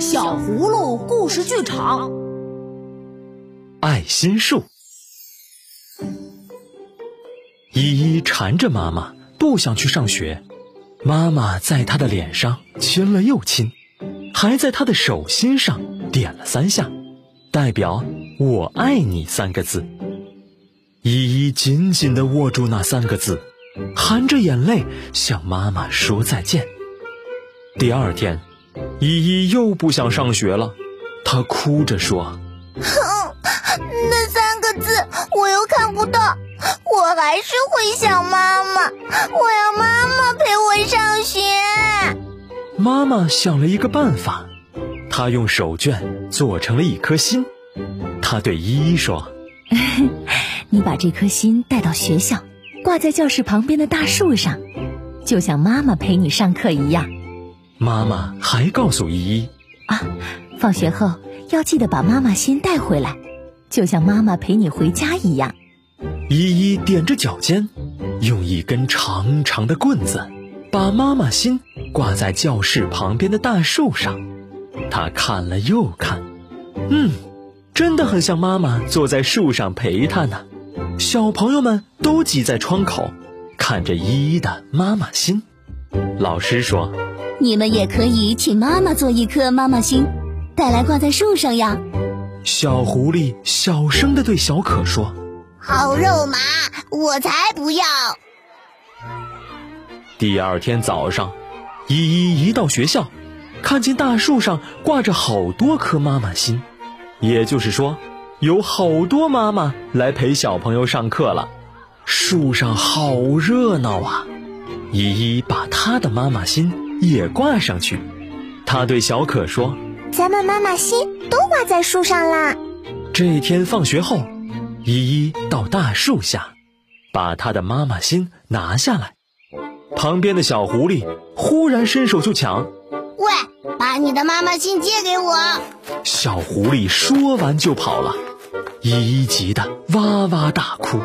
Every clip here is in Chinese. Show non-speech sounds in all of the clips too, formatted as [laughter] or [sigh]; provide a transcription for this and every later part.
小葫芦故事剧场，爱心树。依依缠着妈妈，不想去上学。妈妈在她的脸上亲了又亲，还在她的手心上点了三下，代表“我爱你”三个字。依依紧紧地握住那三个字，含着眼泪向妈妈说再见。第二天。依依又不想上学了，她哭着说：“哼，那三个字我又看不到，我还是会想妈妈。我要妈妈陪我上学。”妈妈想了一个办法，她用手绢做成了一颗心。她对依依说：“ [laughs] 你把这颗心带到学校，挂在教室旁边的大树上，就像妈妈陪你上课一样。”妈妈还告诉依依：“啊，放学后要记得把妈妈心带回来，就像妈妈陪你回家一样。”依依踮着脚尖，用一根长长的棍子把妈妈心挂在教室旁边的大树上。她看了又看，嗯，真的很像妈妈坐在树上陪她呢。小朋友们都挤在窗口，看着依依的妈妈心。老师说。你们也可以请妈妈做一颗妈妈心，带来挂在树上呀。小狐狸小声的对小可说：“好肉麻，我才不要。”第二天早上，依依一到学校，看见大树上挂着好多颗妈妈心，也就是说，有好多妈妈来陪小朋友上课了。树上好热闹啊！依依把她的妈妈心。也挂上去，他对小可说：“咱们妈妈心都挂在树上啦。”这天放学后，依依到大树下，把她的妈妈心拿下来。旁边的小狐狸忽然伸手就抢：“喂，把你的妈妈心借给我！”小狐狸说完就跑了，依依急得哇哇大哭。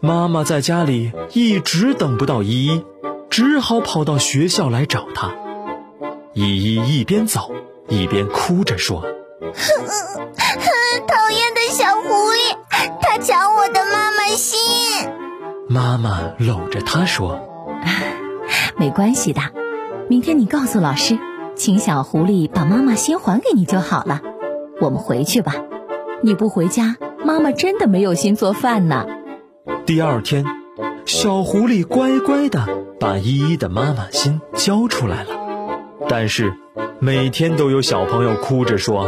妈妈在家里一直等不到依依。只好跑到学校来找他。依依一边走一边哭着说：“讨厌的小狐狸，它抢我的妈妈心。”妈妈搂着他说：[laughs] “没关系的，明天你告诉老师，请小狐狸把妈妈心还给你就好了。我们回去吧，你不回家，妈妈真的没有心做饭呢。”第二天，小狐狸乖乖的。把依依的妈妈心交出来了，但是每天都有小朋友哭着说：“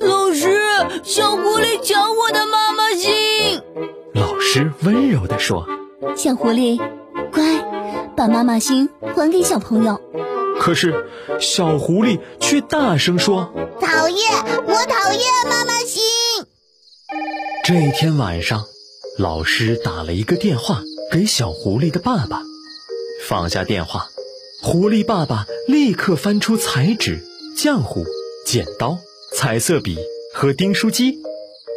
老师，小狐狸抢我的妈妈心。”老师温柔地说：“小狐狸，乖，把妈妈心还给小朋友。”可是小狐狸却大声说：“讨厌，我讨厌妈妈心。”这天晚上，老师打了一个电话给小狐狸的爸爸。放下电话，狐狸爸爸立刻翻出彩纸、浆糊、剪刀、彩色笔和订书机，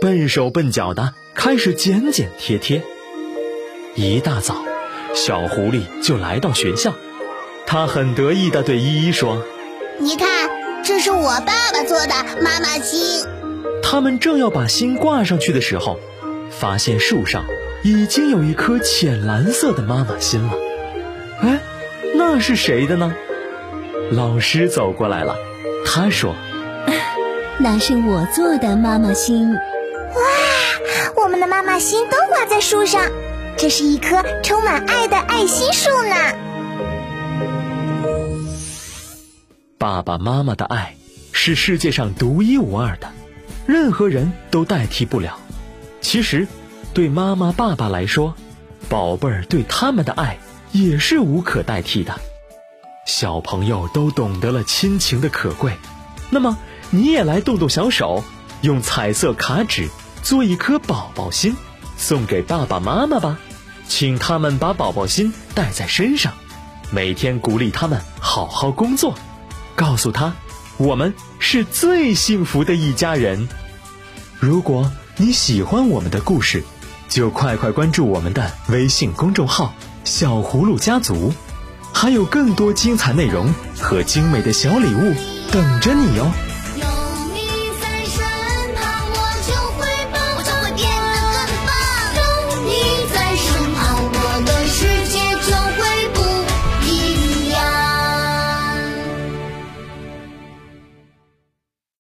笨手笨脚的开始剪剪贴贴。一大早，小狐狸就来到学校，他很得意的对依依说：“你看，这是我爸爸做的妈妈心。”他们正要把心挂上去的时候，发现树上已经有一颗浅蓝色的妈妈心了。哎，那是谁的呢？老师走过来了，他说：“ [laughs] 那是我做的妈妈心。”哇，我们的妈妈心都挂在树上，这是一棵充满爱的爱心树呢。爸爸妈妈的爱是世界上独一无二的，任何人都代替不了。其实，对妈妈、爸爸来说，宝贝儿对他们的爱。也是无可代替的，小朋友都懂得了亲情的可贵，那么你也来动动小手，用彩色卡纸做一颗宝宝心，送给爸爸妈妈吧，请他们把宝宝心带在身上，每天鼓励他们好好工作，告诉他，我们是最幸福的一家人。如果你喜欢我们的故事，就快快关注我们的微信公众号。小葫芦家族，还有更多精彩内容和精美的小礼物等着你哟！